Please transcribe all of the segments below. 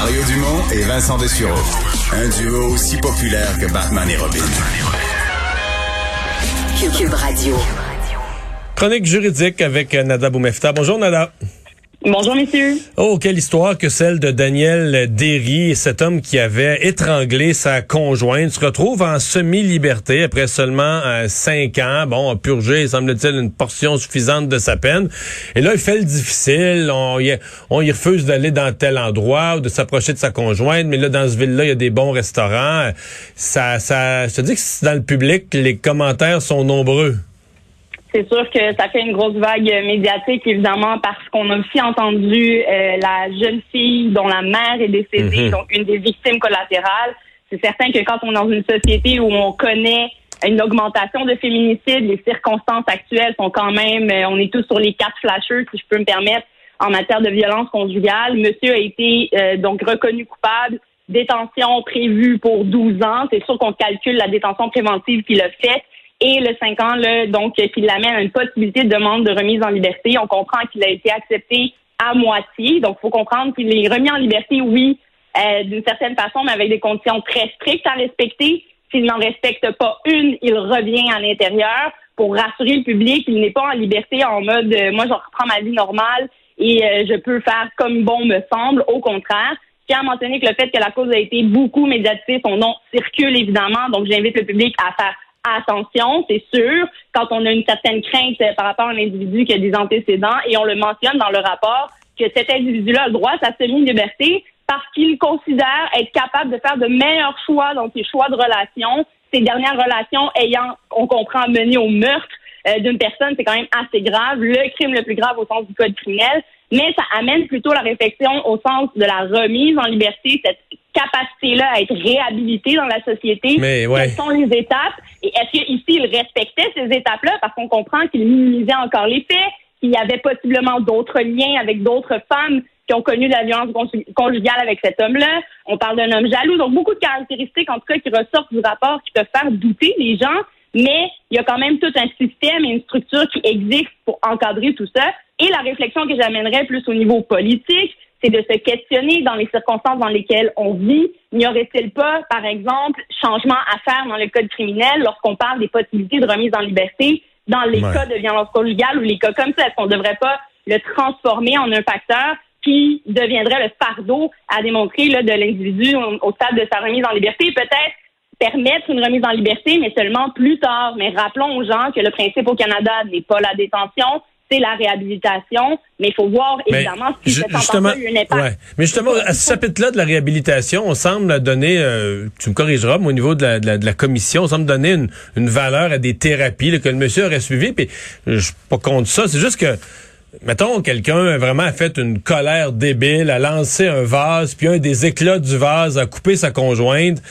Mario Dumont et Vincent Dessureau. Un duo aussi populaire que Batman et Robin. Cube Radio. Chronique juridique avec euh, Nada Boumefta. Bonjour Nada. Bonjour, messieurs. Oh, quelle histoire que celle de Daniel Derry, cet homme qui avait étranglé sa conjointe, se retrouve en semi-liberté après seulement euh, cinq ans. Bon, a purgé, semble-t-il, une portion suffisante de sa peine. Et là, il fait le difficile. On y, on y refuse d'aller dans tel endroit ou de s'approcher de sa conjointe. Mais là, dans ce ville-là, il y a des bons restaurants. Ça, ça, je te dis que dans le public, les commentaires sont nombreux. C'est sûr que ça fait une grosse vague médiatique, évidemment, parce qu'on a aussi entendu euh, la jeune fille dont la mère est décédée, Mhm. donc une des victimes collatérales. C'est certain que quand on est dans une société où on connaît une augmentation de féminicide, les circonstances actuelles sont quand même, euh, on est tous sur les quatre flashers, si je peux me permettre, en matière de violence conjugale. Monsieur a été euh, donc reconnu coupable, détention prévue pour 12 ans. C'est sûr qu'on calcule la détention préventive qu'il a faite et le 5 ans, là, donc, qui l'amène à une possibilité de demande de remise en liberté. On comprend qu'il a été accepté à moitié. Donc, il faut comprendre qu'il est remis en liberté, oui, euh, d'une certaine façon, mais avec des conditions très strictes à respecter. S'il n'en respecte pas une, il revient à l'intérieur pour rassurer le public. Il n'est pas en liberté en mode, euh, moi, je reprends ma vie normale et euh, je peux faire comme bon me semble. Au contraire, tiens à mentionner que le fait que la cause a été beaucoup médiatisée, son nom circule évidemment. Donc, j'invite le public à faire attention, c'est sûr, quand on a une certaine crainte par rapport à un individu qui a des antécédents, et on le mentionne dans le rapport, que cet individu-là a le droit à sa semi-liberté parce qu'il considère être capable de faire de meilleurs choix dans ses choix de relations, ces dernières relations ayant, on comprend, mené au meurtre euh, d'une personne, c'est quand même assez grave, le crime le plus grave au sens du code criminel, mais ça amène plutôt la réflexion au sens de la remise en liberté, capacité-là à être réhabilité dans la société. Mais, ouais. Quelles sont les étapes? Et est-ce qu'ici, il respectait ces étapes-là? Parce qu'on comprend qu'il minimisait encore les faits, qu'il y avait possiblement d'autres liens avec d'autres femmes qui ont connu de la violence conju- conjugale avec cet homme-là. On parle d'un homme jaloux. Donc, beaucoup de caractéristiques, en tout cas, qui ressortent du rapport, qui peuvent faire douter les gens. Mais il y a quand même tout un système et une structure qui existe pour encadrer tout ça. Et la réflexion que j'amènerais plus au niveau politique, c'est de se questionner dans les circonstances dans lesquelles on vit. N'y aurait-il pas, par exemple, changement à faire dans le code criminel lorsqu'on parle des possibilités de remise en liberté dans les Ouais. cas de violence conjugale ou les cas comme ça? Est-ce qu'on ne devrait pas le transformer en un facteur qui deviendrait le fardeau à démontrer là, de l'individu au, au stade de sa remise en liberté? Peut-être permettre une remise en liberté, mais seulement plus tard. Mais rappelons aux gens que le principe au Canada n'est pas la détention, c'est la réhabilitation. Mais il faut voir Mais évidemment si cette sentence-là a eu un impact. ouais. Mais justement, à ce chapitre-là de la réhabilitation, on semble donner, euh, tu me corrigeras, mais au niveau de la, de la, de la commission, on semble donner une, une valeur à des thérapies là, que le monsieur aurait suivi. Puis je suis pas contre ça, c'est juste que Mettons, quelqu'un a vraiment a fait une colère débile, a lancé un vase, puis un des éclats du vase a coupé sa conjointe,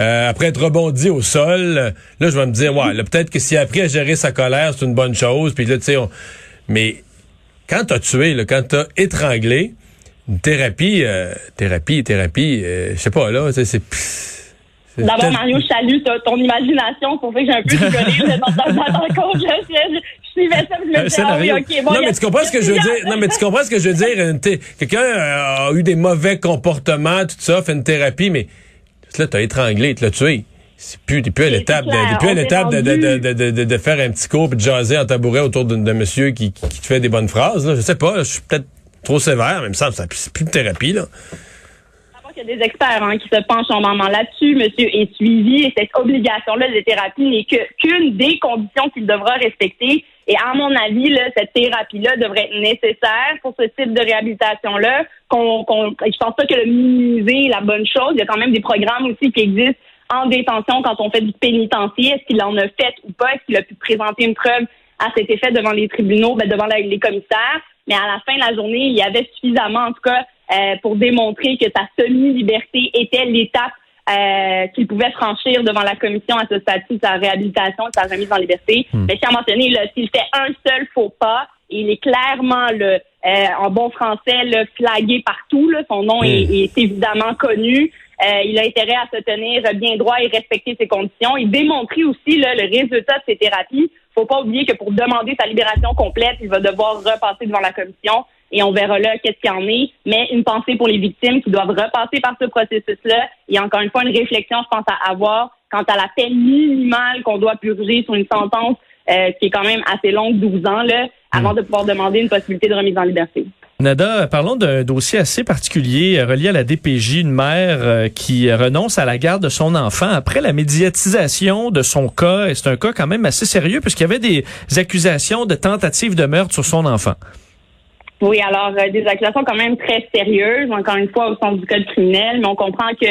euh, après être rebondi au sol. Là, je vais me dire, ouais, là, peut-être que s'il a appris à gérer sa colère, c'est une bonne chose. Puis là, tu sais, on- mais quand t'as tué, là, quand t'as étranglé, une thérapie, euh, thérapie, thérapie, euh, je sais pas, là, c'est... D'abord, Mario, je salue ton imagination pour fait que j'ai un peu rigolé dans, là. Je, je, je suivais ça, puis je me Un disais, ah oui, scénario. ok, bon. non, mais tu comprends ce que je veux dire? Non, mais tu comprends ce que je veux dire? Quelqu'un euh, a eu des mauvais comportements, tout ça, fait une thérapie, mais là, t'as étranglé, tu l'as tué. C'est plus, plus à l'étape de, de, de, de, de, faire un petit cours puis de jaser en tabouret autour d'un monsieur qui, qui, qui te fait des bonnes phrases, là. Je sais pas, je suis peut-être, trop sévère, même ça, ça c'est plus de thérapie, là. Il y a des experts hein, qui se penchent normalement là-dessus. Monsieur est suivi et cette obligation-là de thérapie n'est qu'une des conditions qu'il devra respecter. Et à mon avis, là, cette thérapie-là devrait être nécessaire pour ce type de réhabilitation-là. Qu'on, je pense pas que le minimiser est la bonne chose. Il y a quand même des programmes aussi qui existent en détention quand on fait du pénitencier. Est-ce qu'il en a fait ou pas? Est-ce qu'il a pu présenter une preuve à cet effet devant les tribunaux, ben, devant les commissaires? Mais à la fin de la journée, il y avait suffisamment, en tout cas, euh, pour démontrer que sa semi-liberté était l'étape euh, qu'il pouvait franchir devant la commission à ce statut, sa réhabilitation, sa remise en liberté. Hmm. Mais à mentionné, s'il fait un seul faux pas, il est clairement le, euh, en bon français le flagué partout. Là. Son nom est, hmm. est, évidemment connu. Euh, il a intérêt à se tenir bien droit et respecter ses conditions. Il démontrait aussi là, le résultat de ses thérapies. Faut pas oublier que pour demander sa libération complète, il va devoir repasser devant la commission et on verra là qu'est-ce qu'il y en est. Mais une pensée pour les victimes qui doivent repasser par ce processus-là. A encore une fois une réflexion, je pense, à avoir quant à la peine minimale qu'on doit purger sur une sentence euh, qui est quand même assez longue, 12 ans, là, avant hmm. de pouvoir demander une possibilité de remise en liberté. Nada, parlons d'un dossier assez particulier euh, relié à la DPJ, une mère euh, qui renonce à la garde de son enfant après la médiatisation de son cas. Et c'est un cas quand même assez sérieux puisqu'il y avait des accusations de tentative de meurtre sur son enfant. Oui, alors euh, des accusations quand même très sérieuses, encore une fois au sens du code criminel, mais on comprend que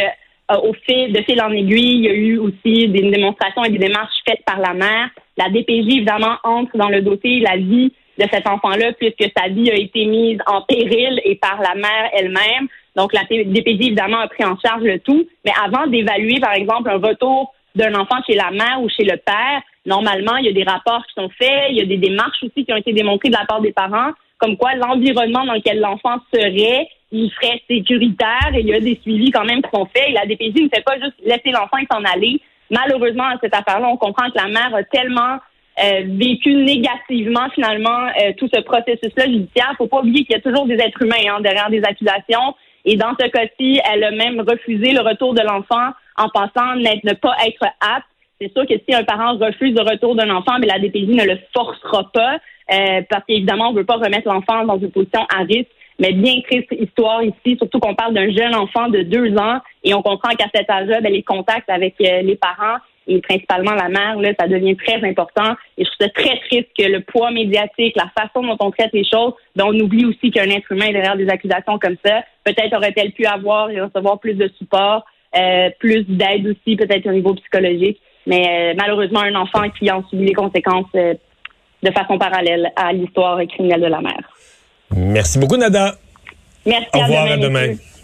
au fil de fil en aiguille, il y a eu aussi des démonstrations et des démarches faites par la mère. La DPJ évidemment entre dans le dossier la vie de cet enfant-là puisque sa vie a été mise en péril et par la mère elle-même. Donc la DPJ évidemment a pris en charge le tout, mais avant d'évaluer par exemple un retour d'un enfant chez la mère ou chez le père, normalement il y a des rapports qui sont faits, il y a des démarches aussi qui ont été démontrées de la part des parents comme quoi l'environnement dans lequel l'enfant serait, il serait sécuritaire et il y a des suivis quand même qui sont faits. Et la DPJ ne fait pas juste laisser l'enfant s'en aller. Malheureusement, à cette affaire-là, on comprend que la mère a tellement euh, vécu négativement finalement euh, tout ce processus-là judiciaire. Faut pas oublier qu'il y a toujours des êtres humains hein, derrière des accusations. Et dans ce cas-ci, elle a même refusé le retour de l'enfant en pensant ne pas être apte. C'est sûr que si un parent refuse le retour d'un enfant, mais la DPJ ne le forcera pas. Euh, parce qu'évidemment, on veut pas remettre l'enfant dans une position à risque. Mais bien triste histoire ici, surtout qu'on parle d'un jeune enfant de deux ans et on comprend qu'à cet âge-là, ben, les contacts avec euh, les parents et principalement la mère, là, ça devient très important. Et je trouve ça très triste que le poids médiatique, la façon dont on traite les choses, ben, on oublie aussi qu'un être humain derrière des accusations comme ça. Peut-être aurait-elle pu avoir et recevoir plus de support, euh, plus d'aide aussi, peut-être au niveau psychologique. Mais malheureusement, un enfant qui en subit les conséquences de façon parallèle à l'histoire criminelle de la mère. Merci beaucoup, Nada. Merci. Au revoir, à demain.